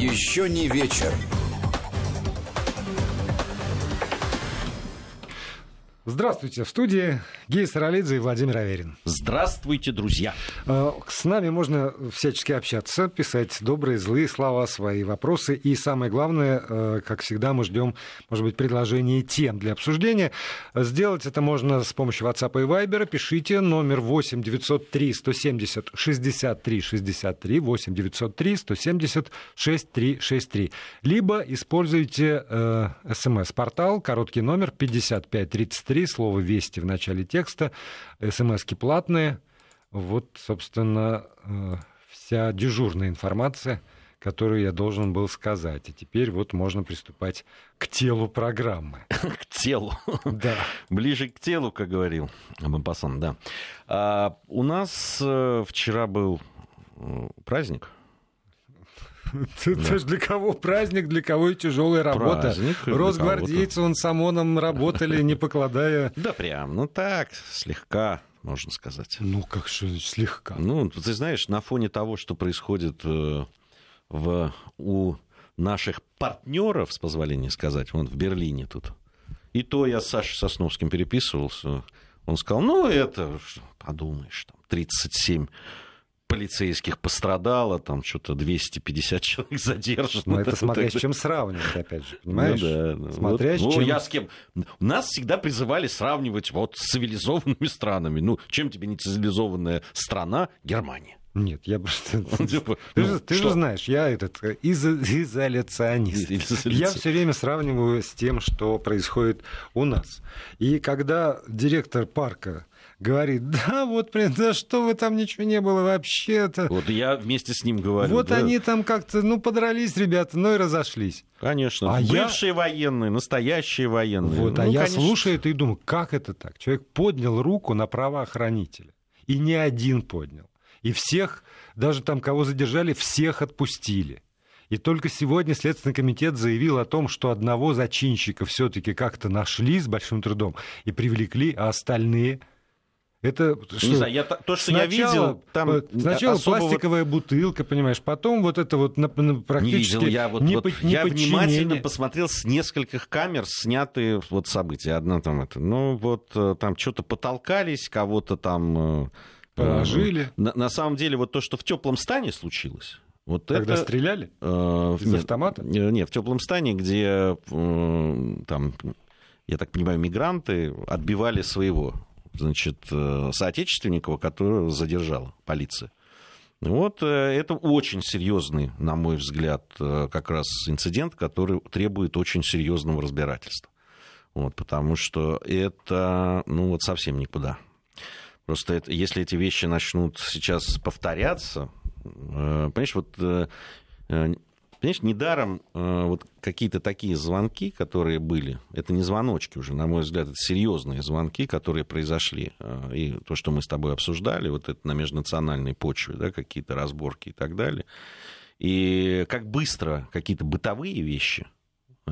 Еще не вечер. Здравствуйте, в студии Гея Саралидзе и Владимир Аверин. Здравствуйте, друзья. Э, с нами можно всячески общаться, писать добрые, злые слова, свои вопросы. И самое главное, э, как всегда, мы ждем, может быть, предложений тем для обсуждения. Сделать это можно с помощью WhatsApp и Viber. Пишите номер 8 903 170 63 63 8 903 170 6363. Либо используйте э, смс-портал, короткий номер 5533 3, слово «Вести» в начале текста, смски платные. Вот, собственно, э, вся дежурная информация, которую я должен был сказать. И теперь вот можно приступать к телу программы. К телу. Да. Ближе к телу, как говорил Абампасан, да. А, у нас э, вчера был праздник – это же для кого праздник, для кого и тяжелая работа. Росгвардейцы он с ОМОНом работали, не покладая. Да прям, ну так, слегка можно сказать. Ну, как же слегка. Ну, ты знаешь, на фоне того, что происходит э, в, у наших партнеров, с позволения сказать, вот в Берлине тут. И то я с Сашей Сосновским переписывался. Он сказал, ну, это, подумаешь, там, 37 полицейских пострадало, там что-то 250 человек задержано. Но это смотря с чем сравнивать, опять же, понимаешь? Ну, да, ну, смотря вот, с чем... Ну, я с кем... Нас всегда призывали сравнивать вот с цивилизованными странами. Ну, чем тебе не цивилизованная страна? Германия. Нет, я просто... Типа, ты, же, ну, ты же знаешь, я этот из, изоляционист. Я все время сравниваю с тем, что происходит у нас. И когда директор парка говорит, да, вот, блин, да что вы там, ничего не было вообще-то. Вот я вместе с ним говорю. Вот да. они там как-то, ну, подрались, ребята, ну и разошлись. Конечно. А Бывшие я... военные, настоящие военные. Вот, ну, а я конечно... слушаю это и думаю, как это так? Человек поднял руку на правоохранителя. И не один поднял. И всех, даже там, кого задержали, всех отпустили. И только сегодня Следственный комитет заявил о том, что одного зачинщика все-таки как-то нашли с большим трудом и привлекли, а остальные это что? Не знаю, я, то, что сначала, я видел, там э, сначала особого... пластиковая бутылка, понимаешь, потом вот это вот практически не видел. Я, вот, не, вот, не я внимательно посмотрел с нескольких камер снятые вот события. Одна там это, ну вот э, там что-то потолкались, кого-то там э, положили. На, на самом деле вот то, что в теплом стане случилось. Вот Когда это, стреляли? Э, Из нет, автомата? Нет, в теплом стане, где э, там, я так понимаю, мигранты отбивали своего значит, э, соотечественникова, которого задержала полиция. Вот э, это очень серьезный, на мой взгляд, э, как раз инцидент, который требует очень серьезного разбирательства. Вот, потому что это, ну вот совсем никуда. Просто это, если эти вещи начнут сейчас повторяться, понимаешь, вот Понимаешь, недаром э, вот какие-то такие звонки, которые были, это не звоночки уже, на мой взгляд, это серьезные звонки, которые произошли. Э, и то, что мы с тобой обсуждали, вот это на межнациональной почве, да, какие-то разборки и так далее. И как быстро какие-то бытовые вещи,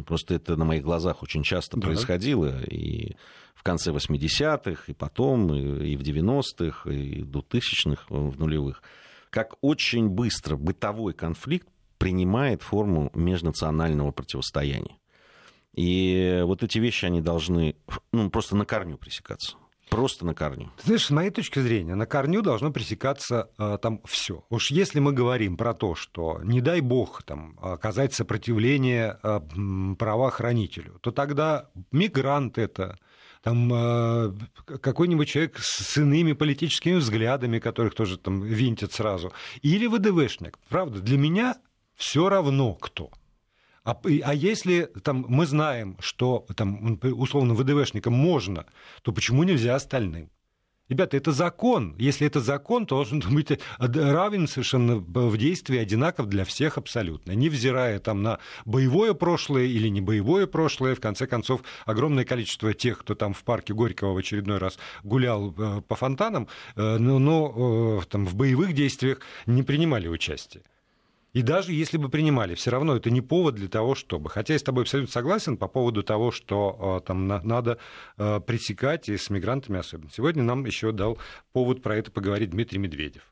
просто это на моих глазах очень часто да. происходило, и в конце 80-х, и потом, и в 90-х, и в 2000-х, в нулевых, как очень быстро бытовой конфликт принимает форму межнационального противостояния. И вот эти вещи, они должны ну, просто на корню пресекаться. Просто на корню. Ты знаешь, с моей точки зрения, на корню должно пресекаться э, там все. Уж если мы говорим про то, что, не дай бог, там, оказать сопротивление э, правоохранителю, то тогда мигрант это, там э, какой-нибудь человек с иными политическими взглядами, которых тоже там винтят сразу, или ВДВшник. Правда, для меня все равно кто. А, а если там, мы знаем, что там, условно ВДВшникам можно, то почему нельзя остальным? Ребята, это закон. Если это закон, то должен быть равен совершенно в действии, одинаков для всех абсолютно. Невзирая там на боевое прошлое или не боевое прошлое, в конце концов, огромное количество тех, кто там в парке Горького в очередной раз гулял э, по фонтанам, э, но, но э, там в боевых действиях не принимали участие. И даже если бы принимали, все равно это не повод для того, чтобы. Хотя я с тобой абсолютно согласен по поводу того, что э, там надо э, пресекать, и с мигрантами особенно. Сегодня нам еще дал повод про это поговорить Дмитрий Медведев.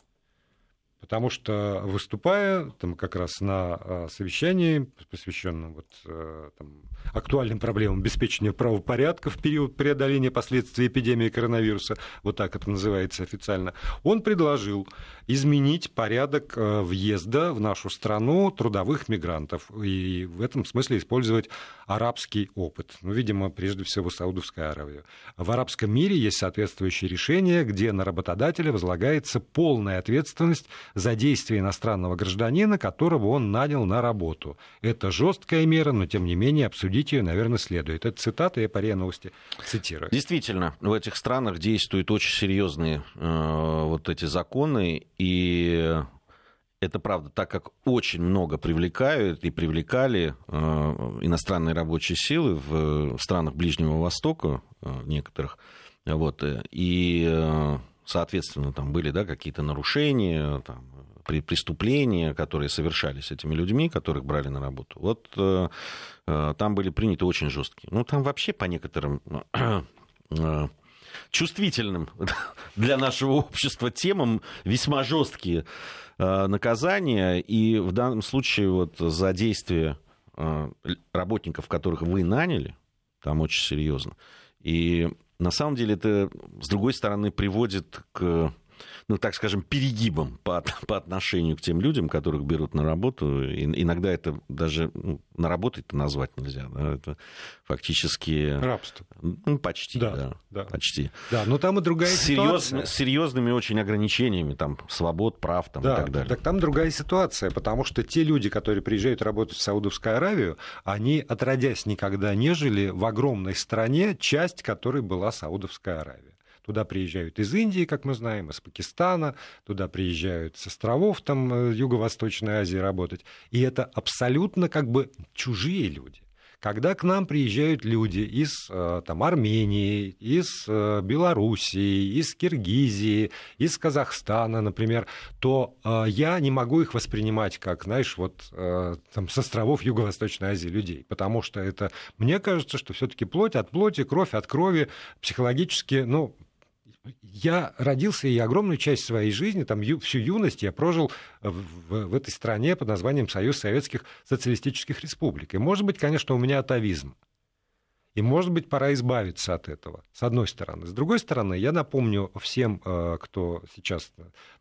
Потому что, выступая там как раз на а, совещании, посвященном вот, э, там, актуальным проблемам обеспечения правопорядка в период преодоления последствий эпидемии коронавируса, вот так это называется официально, он предложил изменить порядок э, въезда в нашу страну трудовых мигрантов и в этом смысле использовать арабский опыт. Ну, видимо, прежде всего Саудовская Аравия. В арабском мире есть соответствующие решения, где на работодателя возлагается полная ответственность за действия иностранного гражданина, которого он нанял на работу. Это жесткая мера, но тем не менее обсудить ее, наверное, следует. Это цитата, я по РИА Новости цитирую. Действительно, в этих странах действуют очень серьезные э, вот эти законы, и это правда, так как очень много привлекают и привлекали э, иностранные рабочие силы в странах Ближнего Востока э, некоторых, вот, э, и, э, соответственно, там были да, какие-то нарушения, там, преступления, которые совершались этими людьми, которых брали на работу. Вот э, э, там были приняты очень жесткие. Ну, там вообще по некоторым э, чувствительным для нашего общества темам весьма жесткие наказания. И в данном случае вот за действия работников, которых вы наняли, там очень серьезно. И на самом деле это, с другой стороны, приводит к ну, так скажем, перегибом по, по отношению к тем людям, которых берут на работу. И, иногда это даже ну, на работу это назвать нельзя. Да? Это фактически... Рабство. Ну, почти, да. да, да. Почти. Да, но там и другая Серьез, ситуация. С серьезными очень ограничениями, там, свобод, прав там, да, и так далее. Так там другая ситуация, потому что те люди, которые приезжают работать в Саудовскую Аравию, они, отродясь, никогда не жили в огромной стране, часть которой была Саудовская Аравия. Туда приезжают из Индии, как мы знаем, из Пакистана, туда приезжают с островов там э, Юго-Восточной Азии работать. И это абсолютно как бы чужие люди. Когда к нам приезжают люди из э, там, Армении, из э, Белоруссии, из Киргизии, из Казахстана, например, то я не могу их воспринимать как, знаешь, вот там, с островов Юго-Восточной Азии людей, потому что это, мне кажется, что все-таки плоть от плоти, кровь от крови, психологически, ну, я родился и огромную часть своей жизни, там, ю, всю юность я прожил в, в, в этой стране под названием Союз Советских Социалистических Республик. И, может быть, конечно, у меня атовизм. И, может быть, пора избавиться от этого, с одной стороны. С другой стороны, я напомню всем, э, кто сейчас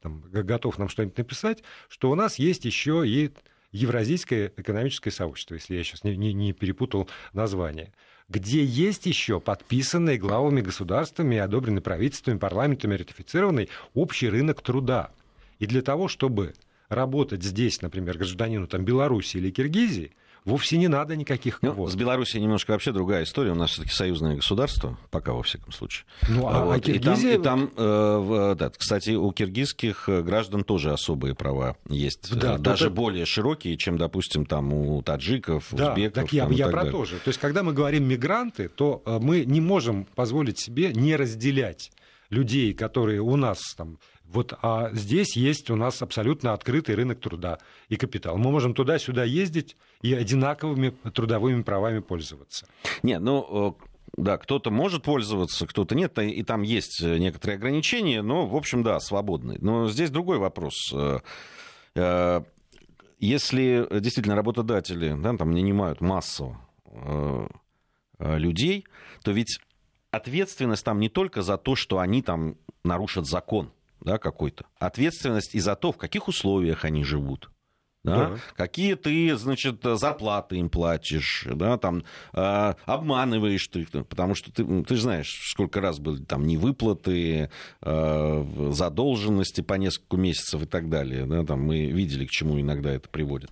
там, готов нам что-нибудь написать, что у нас есть еще и Евразийское экономическое сообщество, если я сейчас не, не, не перепутал название где есть еще подписанный главами государствами, одобренный правительствами, парламентами, ратифицированный общий рынок труда. И для того, чтобы работать здесь, например, гражданину там, Беларуси или Киргизии, вовсе не надо никаких квот. Ну, с Белоруссией немножко вообще другая история. У нас все-таки союзное государство, пока во всяком случае. Ну, а, вот. а Киргизия... И там, и там э, да, кстати, у киргизских э, граждан тоже особые права есть. Да, даже это... более широкие, чем, допустим, там у таджиков, да, узбеков. Так я, там, я так про далее. то же. То есть, когда мы говорим мигранты, то э, мы не можем позволить себе не разделять людей, которые у нас там вот, а здесь есть у нас абсолютно открытый рынок труда и капитал. Мы можем туда-сюда ездить и одинаковыми трудовыми правами пользоваться. Не, ну, э, да, кто-то может пользоваться, кто-то нет, и там есть некоторые ограничения, но, в общем, да, свободные. Но здесь другой вопрос. Э, э, если действительно работодатели да, там нанимают массу людей, то ведь ответственность там не только за то, что они там нарушат закон да, какой-то. Ответственность и за то, в каких условиях они живут. Да? Да. Какие ты, значит, зарплаты им платишь, да, там, э, обманываешь ты, потому что ты, ты знаешь, сколько раз были там невыплаты, э, задолженности по несколько месяцев и так далее, да, там мы видели, к чему иногда это приводит.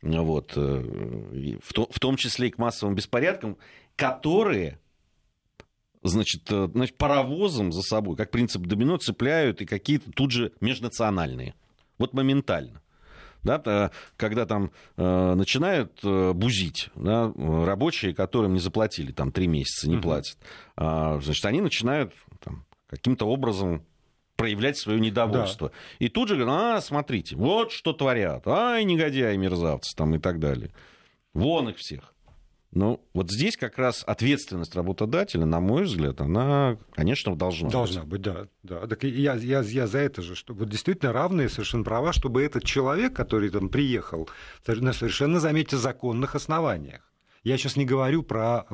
Вот, э, в, то, в том числе и к массовым беспорядкам, которые значит, э, значит, паровозом за собой, как принцип домино, цепляют и какие-то тут же межнациональные. Вот моментально. Да, когда там э, начинают э, бузить да, рабочие, которым не заплатили, там три месяца не uh-huh. платят, э, значит, они начинают там, каким-то образом проявлять свое недовольство. Да. И тут же говорят, а, смотрите, вот что творят, ай, негодяи, мерзавцы, там и так далее. Вон их всех. Ну, вот здесь как раз ответственность работодателя, на мой взгляд, она, конечно, должна, должна быть. Должна быть, да. да. Так я, я, я за это же, что вот действительно равные совершенно права, чтобы этот человек, который там приехал на совершенно, заметьте, законных основаниях. Я сейчас не говорю про,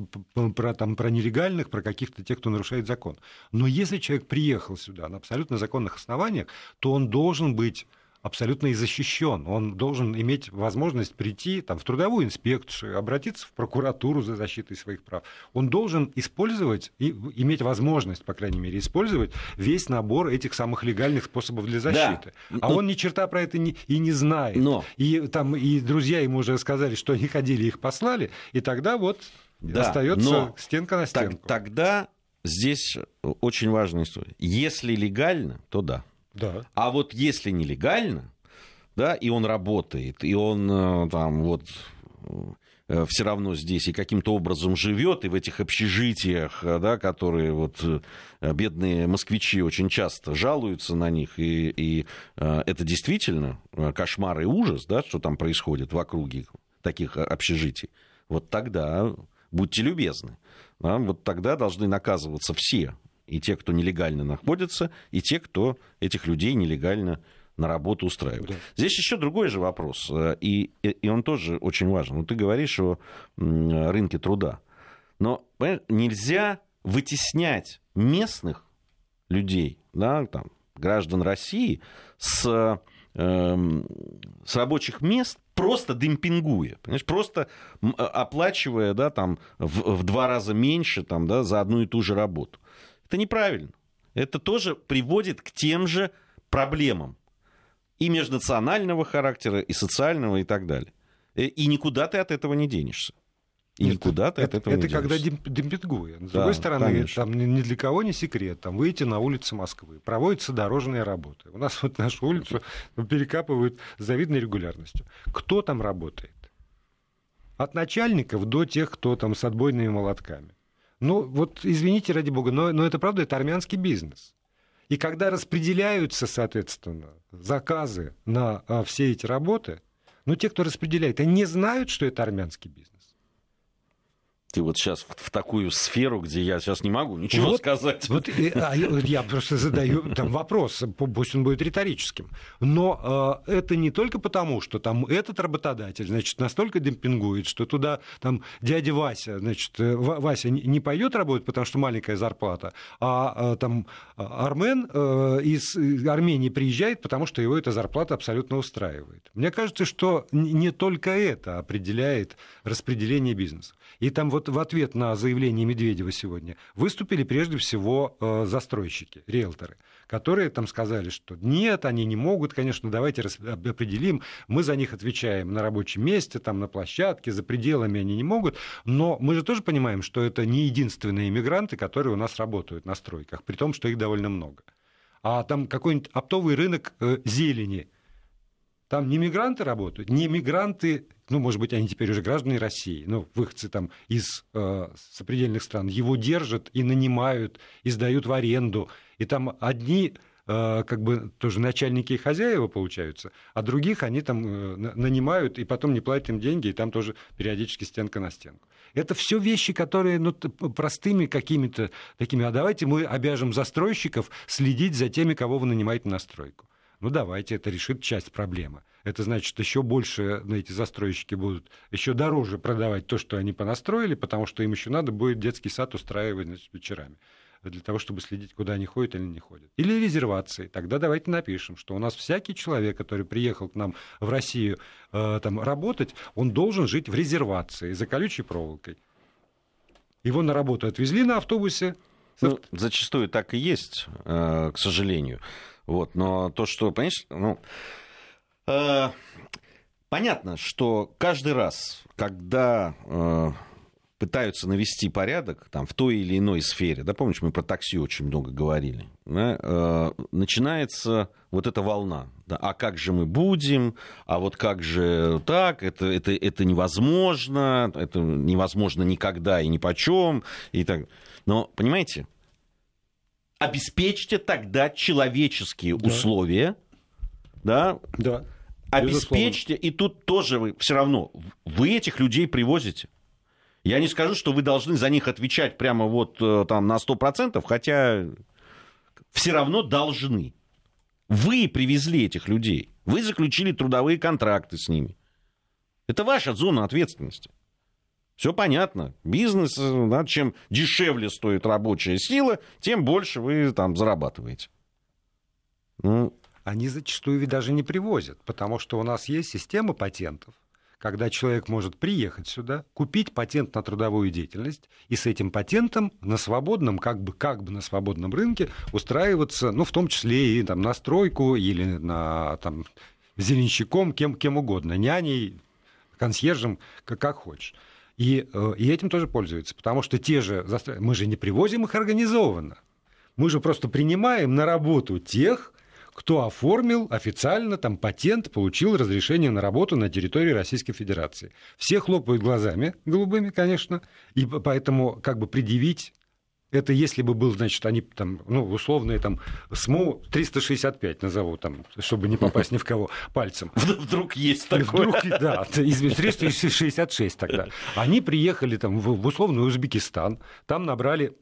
про, там, про нелегальных, про каких-то тех, кто нарушает закон. Но если человек приехал сюда на абсолютно законных основаниях, то он должен быть абсолютно и защищен. Он должен иметь возможность прийти там, в трудовую инспекцию, обратиться в прокуратуру за защитой своих прав. Он должен использовать и иметь возможность, по крайней мере, использовать весь набор этих самых легальных способов для защиты. Да. А но... он ни черта про это не, и не знает. Но... И, там, и друзья ему уже сказали, что они ходили, их послали, и тогда вот да, остается но... стенка на стенку. Так, тогда здесь очень важная история. Если легально, то да. Да. А вот если нелегально, да, и он работает, и он э, там вот э, все равно здесь и каким-то образом живет, и в этих общежитиях, э, да, которые вот бедные москвичи очень часто жалуются на них, и, и это действительно кошмар и ужас, да, что там происходит в округе таких общежитий, вот тогда будьте любезны, да, вот тогда должны наказываться все и те, кто нелегально находится, и те, кто этих людей нелегально на работу устраивает. Да. Здесь еще другой же вопрос, э, и, и он тоже очень важен. Вот ты говоришь о рынке труда, но нельзя вытеснять местных людей, да, там, граждан России с, э, с рабочих мест, просто демпингуя, понимаешь, просто оплачивая да, там, в, в два раза меньше там, да, за одну и ту же работу. Это неправильно. Это тоже приводит к тем же проблемам и межнационального характера, и социального, и так далее. Э, и никуда ты от этого не денешься. И Нет, никуда ты это, от этого это не. Это когда демпингуя. С да, другой стороны, конечно. там ни для кого не секрет. Там выйти на улицы Москвы. Проводятся дорожные работы. У нас вот нашу улицу перекапывают с завидной регулярностью. Кто там работает? От начальников до тех, кто там с отбойными молотками. Ну, вот извините, ради бога, но, но это правда, это армянский бизнес. И когда распределяются, соответственно, заказы на а, все эти работы, ну, те, кто распределяет, они не знают, что это армянский бизнес ты вот сейчас в, такую сферу, где я сейчас не могу ничего вот, сказать. Вот а, я просто задаю там вопрос, пусть он будет риторическим. Но э, это не только потому, что там этот работодатель, значит, настолько демпингует, что туда там дядя Вася, значит, э, Вася не пойдет работать, потому что маленькая зарплата, а, а там Армен э, из Армении приезжает, потому что его эта зарплата абсолютно устраивает. Мне кажется, что не только это определяет распределение бизнеса. И там вот в ответ на заявление Медведева сегодня выступили прежде всего э, застройщики, риэлторы, которые там сказали, что нет, они не могут, конечно, давайте определим, мы за них отвечаем на рабочем месте, там на площадке, за пределами они не могут, но мы же тоже понимаем, что это не единственные иммигранты, которые у нас работают на стройках, при том, что их довольно много. А там какой-нибудь оптовый рынок э, зелени, там не мигранты работают, не мигранты ну, может быть, они теперь уже граждане России, ну, выходцы там из э, сопредельных стран, его держат и нанимают, и сдают в аренду, и там одни э, как бы тоже начальники и хозяева получаются, а других они там э, нанимают и потом не платят им деньги, и там тоже периодически стенка на стенку. Это все вещи, которые ну, простыми какими-то такими, а давайте мы обяжем застройщиков следить за теми, кого вы нанимаете на стройку. Ну давайте, это решит часть проблемы. Это значит, еще больше ну, эти застройщики будут еще дороже продавать то, что они понастроили, потому что им еще надо будет детский сад устраивать значит, вечерами для того, чтобы следить, куда они ходят или не ходят. Или резервации. Тогда давайте напишем, что у нас всякий человек, который приехал к нам в Россию э, там, работать, он должен жить в резервации за колючей проволокой. Его на работу отвезли на автобусе. Ну, зачастую так и есть, э, к сожалению. Вот, но то, что, понимаешь, ну, э, понятно, что каждый раз, когда э, пытаются навести порядок там, в той или иной сфере, да, помнишь, мы про такси очень много говорили, да, э, начинается вот эта волна. Да, а как же мы будем, а вот как же так, это, это, это невозможно, это невозможно никогда и ни почем. И так. Но, понимаете, обеспечьте тогда человеческие да. условия, да, да. обеспечьте, и тут тоже вы все равно, вы этих людей привозите. Я не скажу, что вы должны за них отвечать прямо вот э, там на 100%, хотя все равно должны. Вы привезли этих людей. Вы заключили трудовые контракты с ними. Это ваша зона ответственности. Все понятно. Бизнес, э, да, чем дешевле стоит рабочая сила, тем больше вы там зарабатываете. Ну, Они зачастую ведь даже не привозят, потому что у нас есть система патентов, когда человек может приехать сюда, купить патент на трудовую деятельность и с этим патентом на свободном, как бы, как бы на свободном рынке устраиваться, ну, в том числе и там, на стройку или на там, зеленщиком, кем, кем угодно, няней, консьержем, как, как хочешь. И, э, и этим тоже пользуются, потому что те же... Мы же не привозим их организованно. Мы же просто принимаем на работу тех, кто оформил официально там патент, получил разрешение на работу на территории Российской Федерации. Все хлопают глазами голубыми, конечно, и поэтому как бы предъявить это если бы был, значит, они там, ну, условные там СМУ 365 назову, там, чтобы не попасть ни в кого пальцем. Вдруг есть такое. Вдруг, да, 366 тогда. Они приехали там в условный Узбекистан, там набрали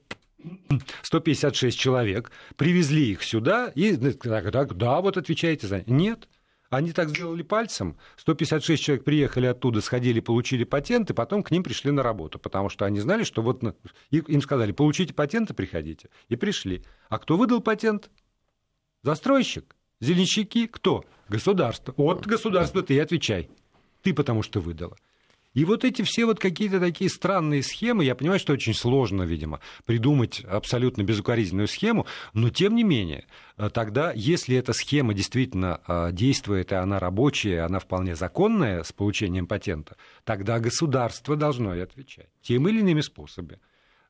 156 человек, привезли их сюда, и так, так, да, вот отвечаете за... Нет, они так сделали пальцем. 156 человек приехали оттуда, сходили, получили патенты, потом к ним пришли на работу, потому что они знали, что вот им сказали, получите патенты, приходите. И пришли. А кто выдал патент? Застройщик? Зеленщики? Кто? Государство. От государства ты и отвечай. Ты потому что выдала. И вот эти все вот какие-то такие странные схемы, я понимаю, что очень сложно, видимо, придумать абсолютно безукоризненную схему, но тем не менее, э, тогда, если эта схема действительно э, действует, и она рабочая, она вполне законная с получением патента, тогда государство должно и отвечать тем или иными способами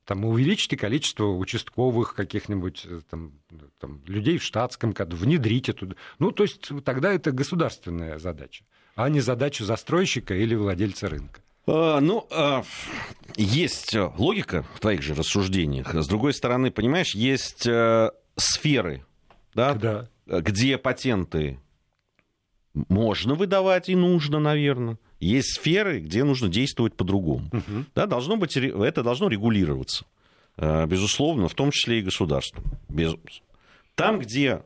там, увеличите количество участковых каких-нибудь э, там, там, людей в штатском, внедрите туда. Ну, то есть тогда это государственная задача а не задачу застройщика или владельца рынка. А, ну, а, есть логика в твоих же рассуждениях. С другой стороны, понимаешь, есть а, сферы, да, да. где патенты можно выдавать и нужно, наверное. Есть сферы, где нужно действовать по-другому. Угу. Да, должно быть, это должно регулироваться, безусловно, в том числе и государством. Без... Там, где э,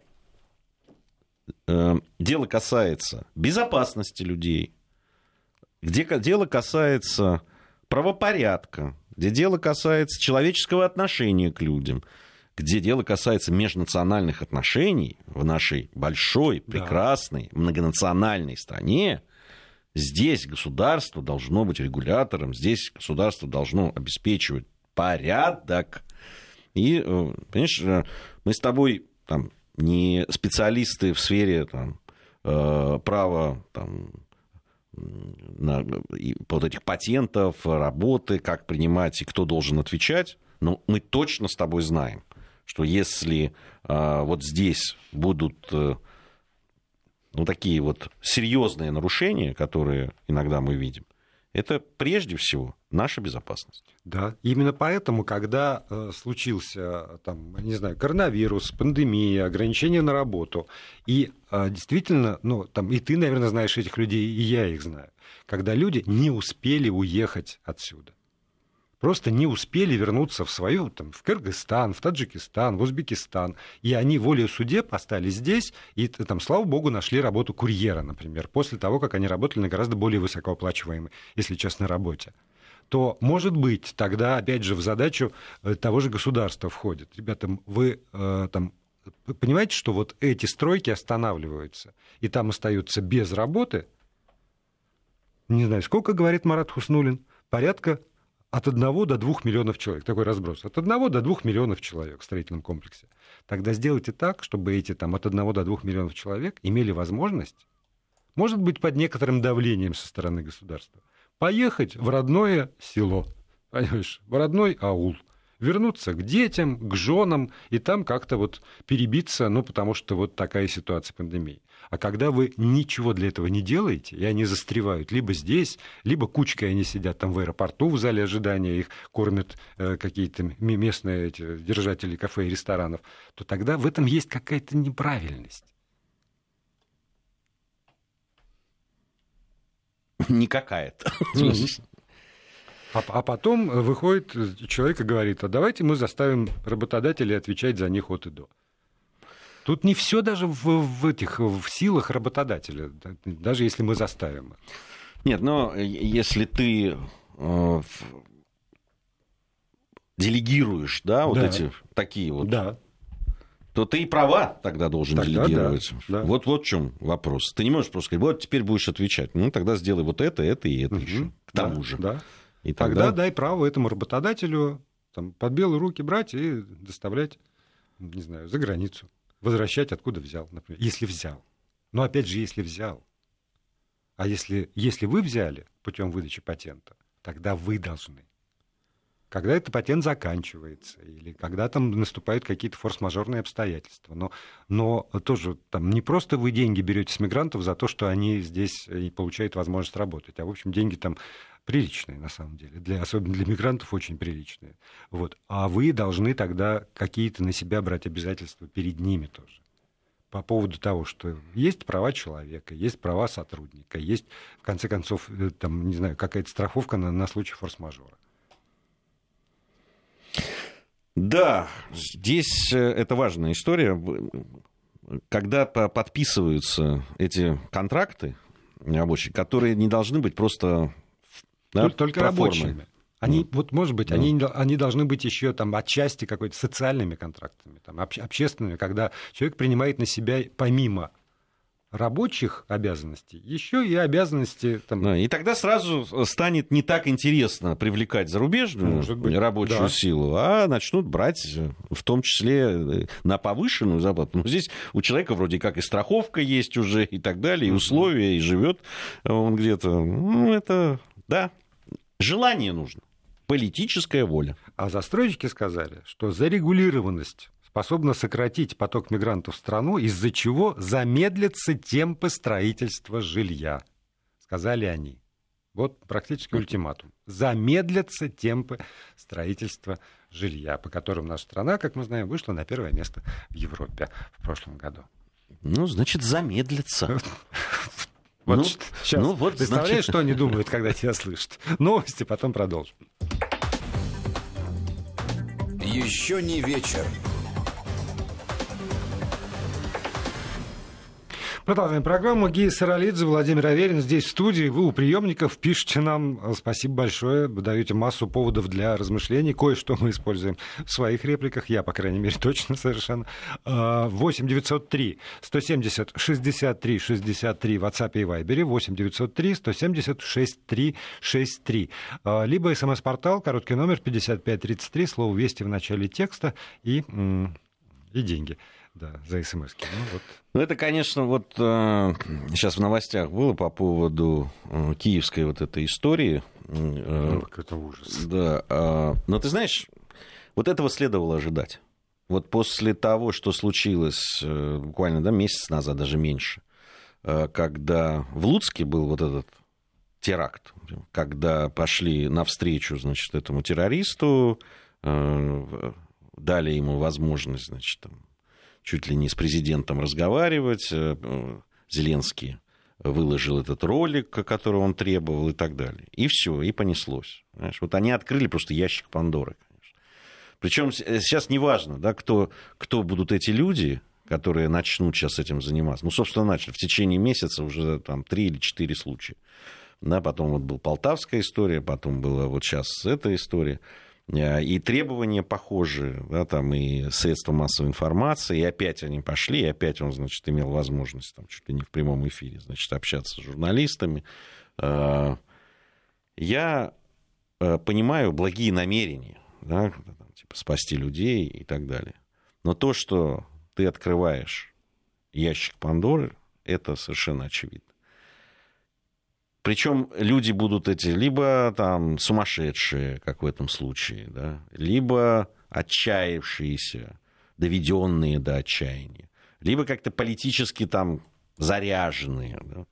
дело касается безопасности людей, где дело касается правопорядка, где дело касается человеческого отношения к людям, где дело касается межнациональных отношений в нашей большой, прекрасной, да. многонациональной стране, здесь государство должно быть регулятором, здесь государство должно обеспечивать порядок. И, понимаешь, э, мы с тобой там, не специалисты в сфере там, э, права там, на, вот этих патентов, работы, как принимать и кто должен отвечать, но мы точно с тобой знаем, что если э, вот здесь будут э, ну, такие вот серьезные нарушения, которые иногда мы видим, это прежде всего наша безопасность. Да, именно поэтому, когда э, случился, там, не знаю, коронавирус, пандемия, ограничения на работу, и э, действительно, ну, там, и ты, наверное, знаешь этих людей, и я их знаю, когда люди не успели уехать отсюда просто не успели вернуться в свою, там, в Кыргызстан, в Таджикистан, в Узбекистан, и они волею судеб остались здесь, и там, слава богу, нашли работу курьера, например, после того, как они работали на гораздо более высокооплачиваемой, если честно, работе то, может быть, тогда, опять же, в задачу э, того же государства входит. Ребята, вы э, там понимаете, что вот эти стройки останавливаются, и там остаются без работы, не знаю, сколько говорит Марат Хуснулин, порядка от 1 до 2 миллионов человек. Такой разброс. От 1 до 2 миллионов человек в строительном комплексе. Тогда сделайте так, чтобы эти там, от 1 до 2 миллионов человек имели возможность, может быть, под некоторым давлением со стороны государства, поехать в родное село, понимаешь, в родной аул, вернуться к детям, к женам и там как-то вот перебиться, ну, потому что вот такая ситуация пандемии. А когда вы ничего для этого не делаете, и они застревают либо здесь, либо кучкой они сидят там в аэропорту в зале ожидания, их кормят э, какие-то местные эти, держатели кафе и ресторанов, то тогда в этом есть какая-то неправильность. Не какая-то. А, а потом выходит человек и говорит, а давайте мы заставим работодателей отвечать за них от и до. Тут не все даже в, в этих в силах работодателя, даже если мы заставим. Нет, но если ты э, делегируешь, да, вот да. эти такие вот да то ты и права тогда должен тогда делегировать. Да, да. Вот, вот в чем вопрос. Ты не можешь просто сказать, вот теперь будешь отвечать. Ну, тогда сделай вот это, это и это угу. еще. К тому да, же. Да. И тогда... тогда дай право этому работодателю там, под белые руки брать и доставлять, не знаю, за границу. Возвращать откуда взял, например. Если взял. Но опять же, если взял. А если, если вы взяли путем выдачи патента, тогда вы должны когда этот патент заканчивается, или когда там наступают какие-то форс-мажорные обстоятельства. Но, но тоже там не просто вы деньги берете с мигрантов за то, что они здесь и получают возможность работать, а, в общем, деньги там приличные, на самом деле, для, особенно для мигрантов очень приличные. Вот. А вы должны тогда какие-то на себя брать обязательства перед ними тоже по поводу того, что есть права человека, есть права сотрудника, есть, в конце концов, э, там, не знаю, какая-то страховка на, на случай форс-мажора. Да, здесь э, это важная история. Когда подписываются эти контракты рабочие, которые не должны быть просто да, только рабочими. Они, mm. вот, может быть, mm. они, они должны быть еще там отчасти какой-то социальными контрактами, там, общественными, когда человек принимает на себя помимо рабочих обязанностей, еще и обязанности... Там... И тогда сразу станет не так интересно привлекать зарубежную быть, рабочую да. силу, а начнут брать в том числе э, на повышенную зарплату. Но здесь у человека вроде как и страховка есть уже и так далее, и условия, и живет он где-то. Ну, это, да, желание нужно, политическая воля. А застройщики сказали, что зарегулированность способна сократить поток мигрантов в страну, из-за чего замедлятся темпы строительства жилья, сказали они. Вот практически ультиматум. Замедлятся темпы строительства жилья, по которым наша страна, как мы знаем, вышла на первое место в Европе в прошлом году. Ну, значит, замедлится. Вот ну, сейчас ну, вот, представляешь, значит... что они думают, когда тебя слышат. Новости, потом продолжим. Еще не вечер. Продолжаем программу. Гия Саралидзе, Владимир Аверин здесь в студии. Вы у приемников пишите нам. Спасибо большое. Даете массу поводов для размышлений. Кое-что мы используем в своих репликах. Я, по крайней мере, точно совершенно. 8 903 170 63 63 в WhatsApp и Viber. 8 903 170 63 63. Либо смс-портал, короткий номер 5533, слово «Вести» в начале текста и, и деньги да, за смс -ки. Ну, вот. ну, это, конечно, вот э, сейчас в новостях было по поводу э, киевской вот этой истории. Э, ну, это ужас. Да. Э, но ты знаешь, вот этого следовало ожидать. Вот после того, что случилось э, буквально да, месяц назад, даже меньше, э, когда в Луцке был вот этот теракт, когда пошли навстречу, значит, этому террористу, э, дали ему возможность, значит, там, чуть ли не с президентом разговаривать. Э, Зеленский выложил этот ролик, который он требовал и так далее. И все, и понеслось. Знаешь, вот они открыли просто ящик Пандоры. Причем э, сейчас не важно, да, кто, кто будут эти люди, которые начнут сейчас этим заниматься. Ну, собственно, начали. В течение месяца уже там три или четыре случая. Да, потом вот была полтавская история, потом была вот сейчас эта история. Э, и требования похожие, да, там и средства массовой информации, и опять они пошли, и опять он, значит, имел возможность там чуть ли не в прямом эфире, значит, общаться с журналистами. Э, я э, понимаю благие намерения, да, там, типа спасти людей и так далее. Но то, что ты открываешь ящик Пандоры, это совершенно очевидно. Причем люди будут эти либо там сумасшедшие, как в этом случае, да, либо отчаявшиеся, доведенные до отчаяния, либо как-то политически там заряженные. Да.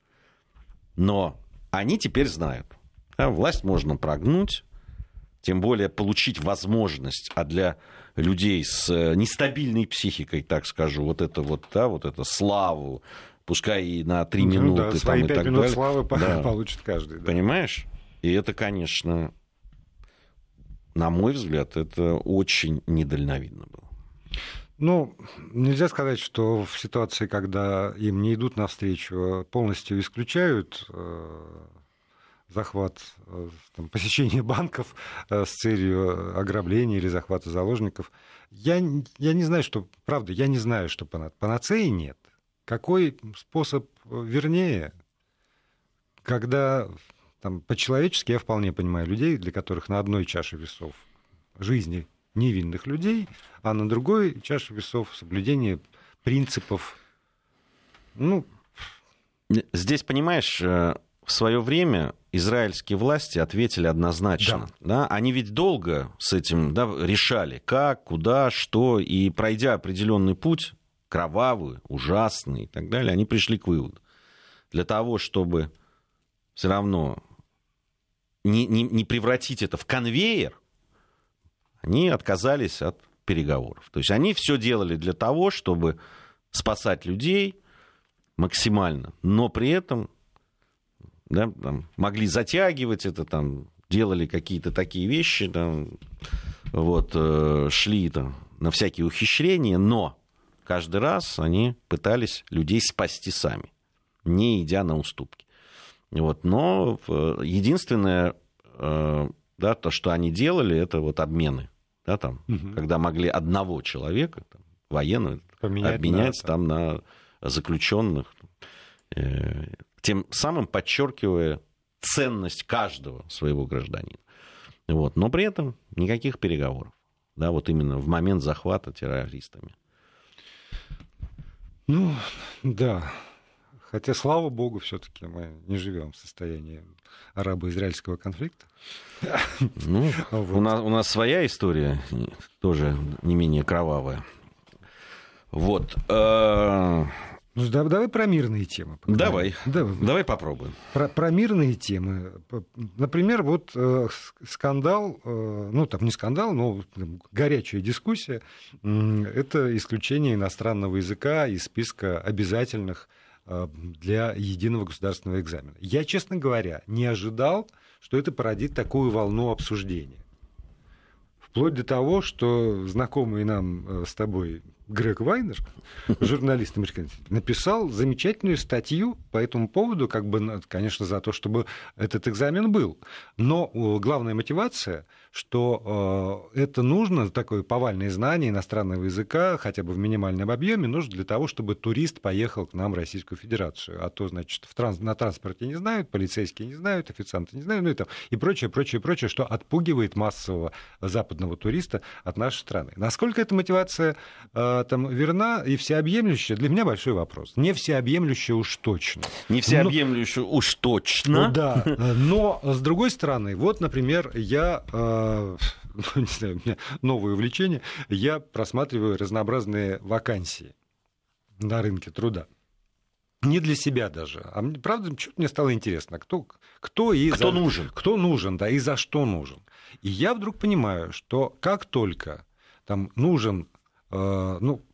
Но они теперь знают, да, власть можно прогнуть, тем более получить возможность, а для людей с э, нестабильной психикой, так скажу, вот это вот, да, вот это славу, пускай и на три ну, минуты. Да, свои там, пять и так минут далее. славы да. получит каждый. Да. Понимаешь? И это, конечно, на мой взгляд, это очень недальновидно было. Ну, нельзя сказать, что в ситуации, когда им не идут навстречу, полностью исключают э, захват, э, там, посещение банков э, с целью ограбления или захвата заложников. Я, я не знаю, что... Правда, я не знаю, что панацеи нет. Какой способ вернее, когда там, по-человечески я вполне понимаю людей, для которых на одной чаше весов жизни невинных людей, а на другой чаше весов соблюдение принципов. Ну... Здесь, понимаешь, э, в свое время израильские власти ответили однозначно. Да. Да? Они ведь долго с этим да, решали, как, куда, что, и пройдя определенный путь, кровавый, ужасный и так далее, они пришли к выводу. Для того, чтобы все равно не, не, не превратить это в конвейер, они отказались от переговоров. То есть они все делали для того, чтобы спасать людей максимально, но при этом да, там, могли затягивать это, там, делали какие-то такие вещи, там, вот, э, шли там, на всякие ухищрения, но каждый раз они пытались людей спасти сами, не идя на уступки. Вот, но э, единственное, э, да, то, что они делали, это вот обмены. Да, там, угу. Когда могли одного человека, там, военного, Поменять обменять на, там, на заключенных, э, тем самым подчеркивая ценность каждого своего гражданина. Вот. Но при этом никаких переговоров. Да, вот именно в момент захвата террористами. Ну, да. Хотя, слава богу, все-таки мы не живем в состоянии арабо-израильского конфликта. Ну, вот. у, нас, у нас своя история, тоже не менее кровавая. Вот. Ну, давай про мирные темы. Давай. Давай, давай попробуем. Про, про мирные темы. Например, вот э, скандал, э, ну там не скандал, но там, горячая дискуссия, э, это исключение иностранного языка из списка обязательных Э, для единого государственного экзамена. Я, честно говоря, не ожидал, что это породит такую волну обсуждения. Вплоть до того, что знакомый нам э, с тобой Грег Вайнер, журналист американский, написал замечательную статью по этому поводу, как бы, конечно, за то, чтобы этот экзамен был. Но э, главная мотивация, что э, это нужно, такое повальное знание иностранного языка, хотя бы в минимальном объеме, нужно для того, чтобы турист поехал к нам в Российскую Федерацию. А то, значит, в транс... на транспорте не знают, полицейские не знают, официанты не знают, ну и, там, и прочее, прочее, прочее, что отпугивает массового западного туриста от нашей страны. Насколько эта мотивация э, там верна и всеобъемлющая, для меня большой вопрос. Не всеобъемлющая уж точно. Не всеобъемлющая но, уж точно. Ну, да, но с другой стороны, вот, например, я э, не знаю, у меня новое увлечение, я просматриваю разнообразные вакансии на рынке труда. Не для себя даже. А мне, правда, что-то мне стало интересно, кто, кто и кто за, нужен. Кто нужен, да, и за что нужен. И я вдруг понимаю, что как только там нужен ну,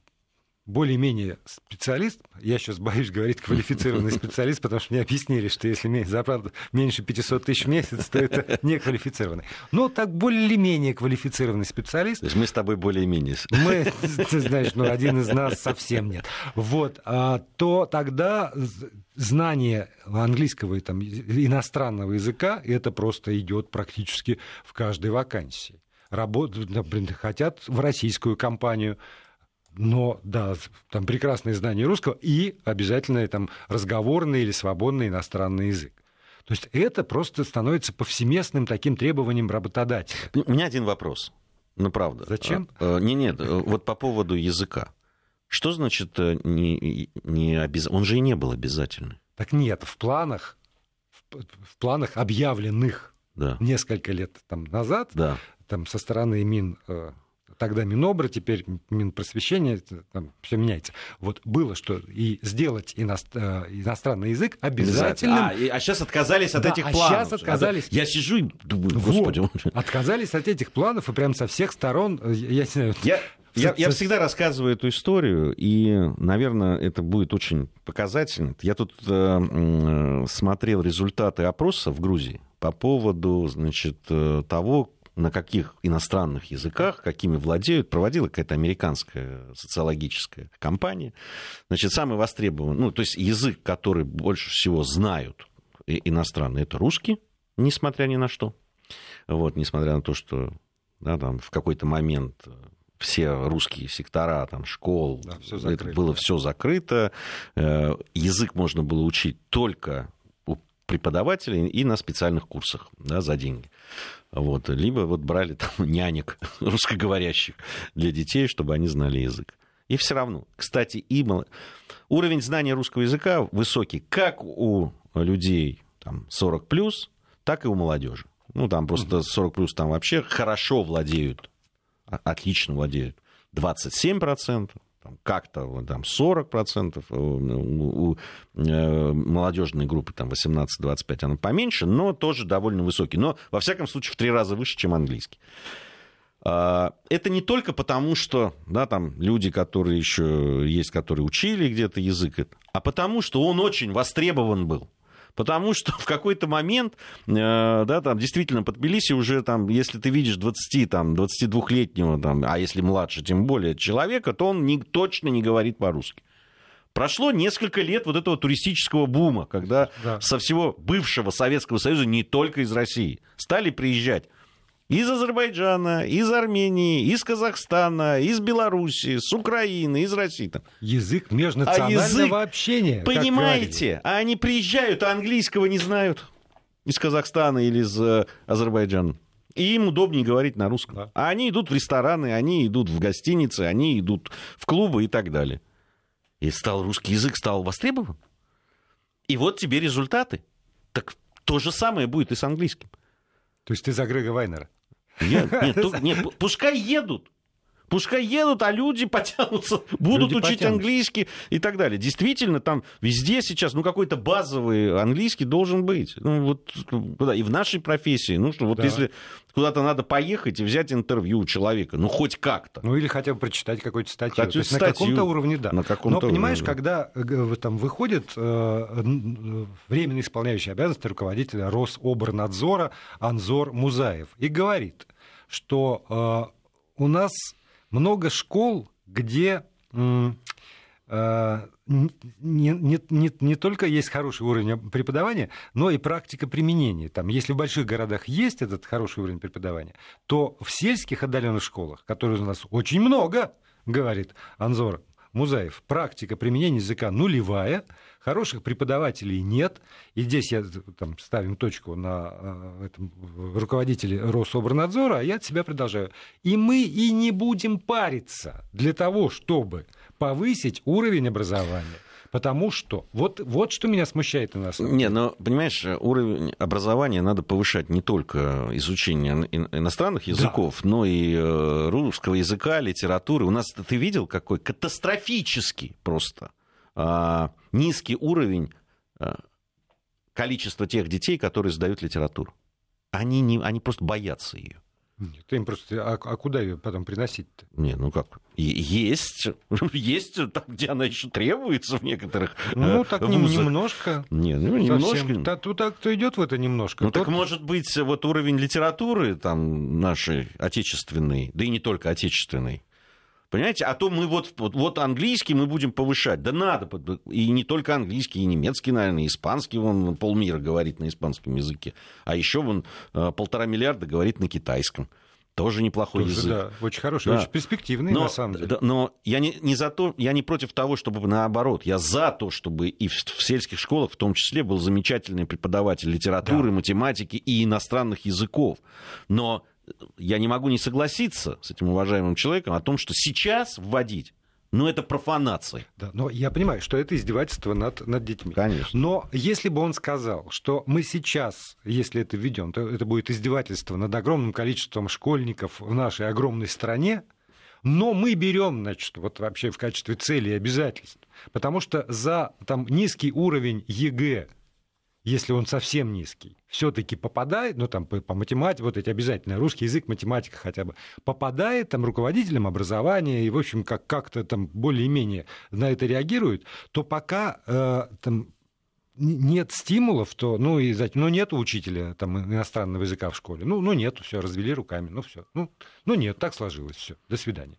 более-менее специалист, я сейчас боюсь говорить квалифицированный специалист, потому что мне объяснили, что если зарплата меньше 500 тысяч в месяц, то это не квалифицированный. Но так более-менее квалифицированный специалист. То есть мы с тобой более-менее. Мы, ты знаешь, ну один из нас совсем нет. Вот, а, то тогда знание английского и там, иностранного языка, это просто идет практически в каждой вакансии работают, хотят в российскую компанию, но, да, там прекрасное знание русского и обязательно там разговорный или свободный иностранный язык. То есть это просто становится повсеместным таким требованием работодателя. У меня один вопрос. Ну, правда. Зачем? А, а, не, нет, вот по поводу языка. Что значит э, не, не обяз... Он же и не был обязательный. Так нет, в планах, в, в планах объявленных да. несколько лет там назад да там, со стороны Мин э, тогда Минобра, теперь Минпросвещение, там все меняется. Вот было, что и сделать иност... Э, иностранный язык обязательным. А, и, а сейчас отказались от да, этих а планов. сейчас отказались. Я сижу и думаю, господи. Вот, отказались от этих планов, и прям со всех сторон, э, я не знаю... Я... Я, я всегда рассказываю эту историю, и, наверное, это будет очень показательно. Я тут э, смотрел результаты опроса в Грузии по поводу значит, того, на каких иностранных языках, какими владеют, проводила какая-то американская социологическая компания. Значит, самый востребованный, ну, то есть язык, который больше всего знают иностранные, это русский, несмотря ни на что. Вот, несмотря на то, что да, там, в какой-то момент все русские сектора там, школ, да, все закрыто, это было все закрыто. Э, язык можно было учить только преподавателей и на специальных курсах да, за деньги. Вот. Либо вот брали там нянек русскоговорящих для детей, чтобы они знали язык. И все равно, кстати, и уровень знания русского языка высокий как у людей там, 40 плюс, так и у молодежи. Ну, там просто 40 плюс там вообще хорошо владеют, отлично владеют 27%, там, как-то там 40%, у, у, у э, молодежной группы там 18-25 она поменьше, но тоже довольно высокий. Но, во всяком случае, в три раза выше, чем английский. А, это не только потому, что да, там люди, которые еще есть, которые учили где-то язык, а потому, что он очень востребован был. Потому что в какой-то момент, э, да, там действительно под Тбилиси уже там, если ты видишь 20, там, 22-летнего, там, а если младше, тем более человека, то он не, точно не говорит по-русски. Прошло несколько лет вот этого туристического бума, когда да. со всего бывшего Советского Союза, не только из России, стали приезжать из Азербайджана, из Армении, из Казахстана, из Белоруссии, с Украины, из России. Там. Язык межнационального а язык, общения. Понимаете, а они приезжают, а английского не знают из Казахстана или из э, Азербайджана. И им удобнее говорить на русском. Да. А они идут в рестораны, они идут в гостиницы, они идут в клубы и так далее. И стал русский язык стал востребован. И вот тебе результаты. Так то же самое будет и с английским. То есть ты за Грега Вайнера? Нет, нет, нет, пускай едут. Пускай едут, а люди потянутся, будут люди учить потянутся. английский и так далее. Действительно, там везде сейчас, ну, какой-то базовый английский должен быть. Ну, вот, да, и в нашей профессии. Ну, что, вот да. если куда-то надо поехать и взять интервью у человека, ну, хоть как-то. Ну, или хотя бы прочитать какую-то статью. Хотя То есть статью, на каком-то уровне, да. На каком-то Но, понимаешь, уровне. когда э, там выходит э, временно исполняющий обязанности руководителя Рособорнадзора Анзор Музаев и говорит, что э, у нас много школ, где э, не, не, не, не только есть хороший уровень преподавания, но и практика применения. Там, если в больших городах есть этот хороший уровень преподавания, то в сельских отдаленных школах, которые у нас очень много, говорит Анзор Музаев, практика применения языка нулевая, хороших преподавателей нет. И здесь я там, ставим точку на э, этом руководителе Рособорнадзора, а я от себя продолжаю. И мы и не будем париться для того, чтобы повысить уровень образования. Потому что вот, вот что меня смущает у нас. Не, но, понимаешь, уровень образования надо повышать не только изучение иностранных языков, да. но и э, русского языка, литературы. У нас, ты видел, какой катастрофический просто а, низкий уровень а, количества тех детей, которые сдают литературу. Они, не, они просто боятся ее. Нет, им просто, а, а куда ее потом приносить-то? Не, ну как? Есть, есть там, где она еще требуется в некоторых. Ну, э, так вузах. немножко. Не, ну, немножко. Та, так, кто идет в это немножко. Ну, тот... так может быть, вот уровень литературы там нашей отечественной, да и не только отечественной, Понимаете? А то мы вот, вот, вот английский мы будем повышать. Да надо. И не только английский, и немецкий, наверное, и испанский. Вон полмира говорит на испанском языке. А еще вон э, полтора миллиарда говорит на китайском. Тоже неплохой Тоже, язык. Да, очень хороший, да. очень перспективный, но, на самом деле. Да, но я не, не за то, я не против того, чтобы наоборот. Я за то, чтобы и в, в сельских школах в том числе был замечательный преподаватель литературы, да. математики и иностранных языков. Но я не могу не согласиться с этим уважаемым человеком о том, что сейчас вводить ну, это профанация. Да, но я понимаю, что это издевательство над, над детьми. Конечно. Но если бы он сказал, что мы сейчас, если это введем, то это будет издевательство над огромным количеством школьников в нашей огромной стране, но мы берем, значит, вот вообще в качестве цели и обязательств. Потому что за там, низкий уровень ЕГЭ если он совсем низкий, все-таки попадает, ну там по, по математике, вот эти обязательно русский язык, математика хотя бы, попадает там руководителям образования и, в общем, как- как-то там более-менее на это реагирует, то пока э, там нет стимулов, то, ну, и, ну, нет учителя там, иностранного языка в школе. Ну, ну нет, все, развели руками, ну, все. Ну, ну, нет, так сложилось, все, до свидания.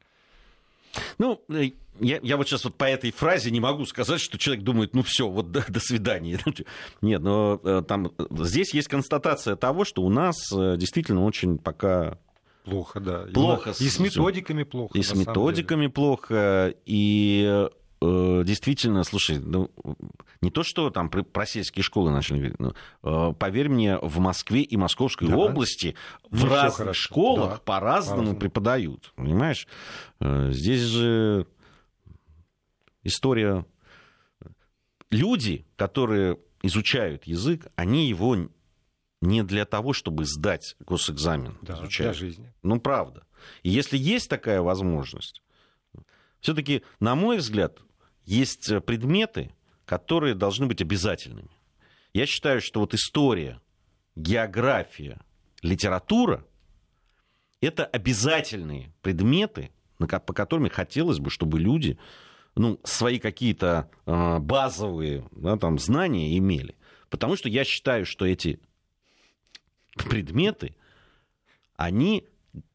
Ну, э, я, я вот сейчас вот по этой фразе не могу сказать, что человек думает, ну все, вот до, до свидания. Нет, но э, там здесь есть констатация того, что у нас э, действительно очень пока Плохо, да. Плохо. И, с методиками плохо. И с методиками плохо. И э, действительно, слушай, ну, не то, что там про сельские школы начали говорить, но, э, поверь мне, в Москве и Московской да. области ну, в разных хорошо. школах да. по-разному по преподают. Понимаешь? Э, здесь же история... Люди, которые изучают язык, они его не для того, чтобы сдать госэкзамен. Да, изучать. для жизни. Ну, правда. И если есть такая возможность, все-таки, на мой взгляд, есть э, предметы, которые должны быть обязательными. Я считаю, что вот история, география, литература – это обязательные предметы, по которым хотелось бы, чтобы люди ну, свои какие-то э, базовые да, там, знания имели. Потому что я считаю, что эти предметы, они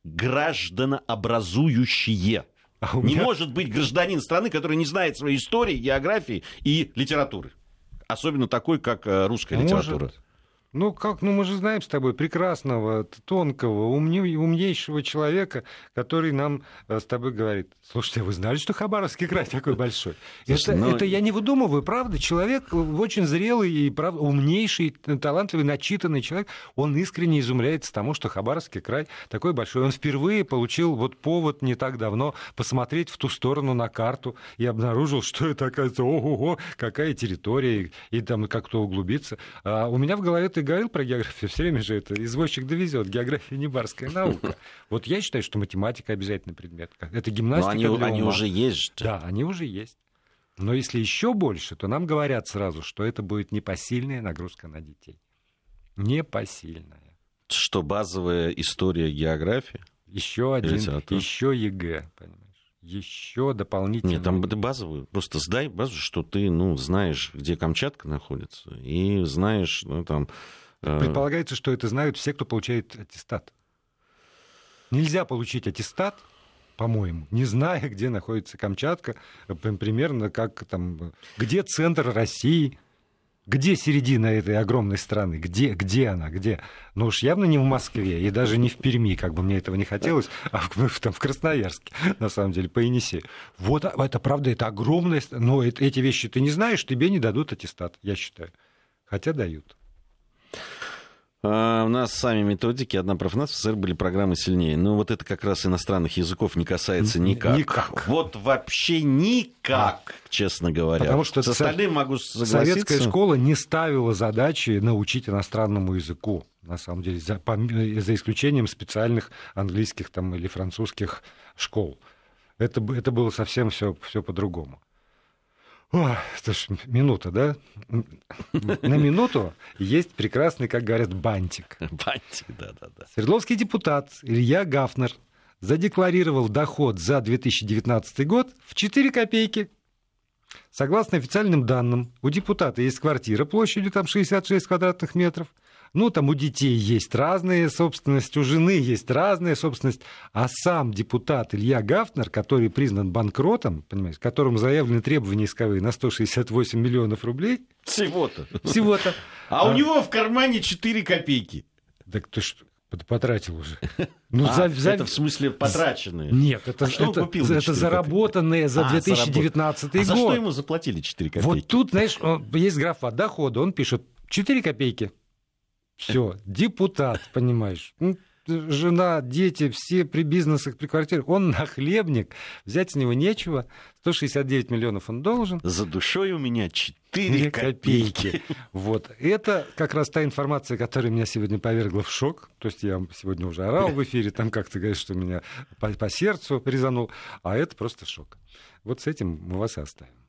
гражданообразующие. А меня... Не может быть гражданин страны, который не знает своей истории, географии и литературы. Особенно такой, как э, русская может. литература. Ну, как, ну мы же знаем с тобой прекрасного, тонкого, умней, умнейшего человека, который нам э, с тобой говорит, слушайте, а вы знали, что Хабаровский край такой большой? Слушай, это, ну... это я не выдумываю, правда, человек очень зрелый и правда, умнейший, талантливый, начитанный человек, он искренне изумляется тому, что Хабаровский край такой большой. Он впервые получил вот повод не так давно посмотреть в ту сторону на карту и обнаружил, что это, оказывается, ого-го, какая территория, и там как-то углубиться. А у меня в голове ты говорил про географию, все время же это извозчик довезет. География не барская наука. Вот я считаю, что математика обязательный предмет. Это гимнастика Но они, для они уже есть. Да, они уже есть. Но если еще больше, то нам говорят сразу, что это будет непосильная нагрузка на детей. Непосильная. Что базовая история географии? Еще один, еще ЕГЭ, понимаешь? Еще дополнительно. Нет, там базовую. Просто сдай базу, что ты, ну, знаешь, где Камчатка находится, и знаешь, ну, там... Э... Предполагается, что это знают все, кто получает аттестат. Нельзя получить аттестат, по-моему, не зная, где находится Камчатка, примерно как там, где центр России, где середина этой огромной страны? Где, где она? Где? Ну уж явно не в Москве и даже не в Перми, как бы мне этого не хотелось, а в, там, в Красноярске, на самом деле, по Енисею. Вот а, это правда, это огромная... Но эти вещи ты не знаешь, тебе не дадут аттестат, я считаю. Хотя дают. А, у нас сами методики, одна нас, в СССР были программы сильнее. Но вот это как раз иностранных языков не касается никак. Никак. Вот вообще никак, честно говоря. Потому что с остальным могу согласиться. Советская школа не ставила задачи научить иностранному языку, на самом деле, за, по, за исключением специальных английских там, или французских школ. Это, это было совсем все, все по-другому. О, это ж минута, да? На минуту есть прекрасный, как говорят, бантик. Бантик, да-да-да. Свердловский депутат Илья Гафнер задекларировал доход за 2019 год в 4 копейки. Согласно официальным данным, у депутата есть квартира площадью там 66 квадратных метров – ну, там у детей есть разная собственность, у жены есть разная собственность, а сам депутат Илья Гафнер, который признан банкротом, понимаете, которому заявлены требования исковые на 168 миллионов рублей. Всего-то. Всего-то. А, а у него в кармане 4 копейки. Так ты что? потратил уже. Ну, а, за, за... Это в смысле потраченные? Нет, это, а что это, купил это заработанные за 2019 а, год. А за что ему заплатили 4 копейки? Вот тут, знаешь, есть графа дохода, он пишет 4 копейки. Все, депутат, понимаешь. Ну, жена, дети, все при бизнесах, при квартирах. Он нахлебник, взять с него нечего. 169 миллионов он должен. За душой у меня 4 копейки. Вот. Это как раз та информация, которая меня сегодня повергла в шок. То есть я сегодня уже орал в эфире, там как то говоришь, что меня по, по сердцу резанул. А это просто шок. Вот с этим мы вас и оставим.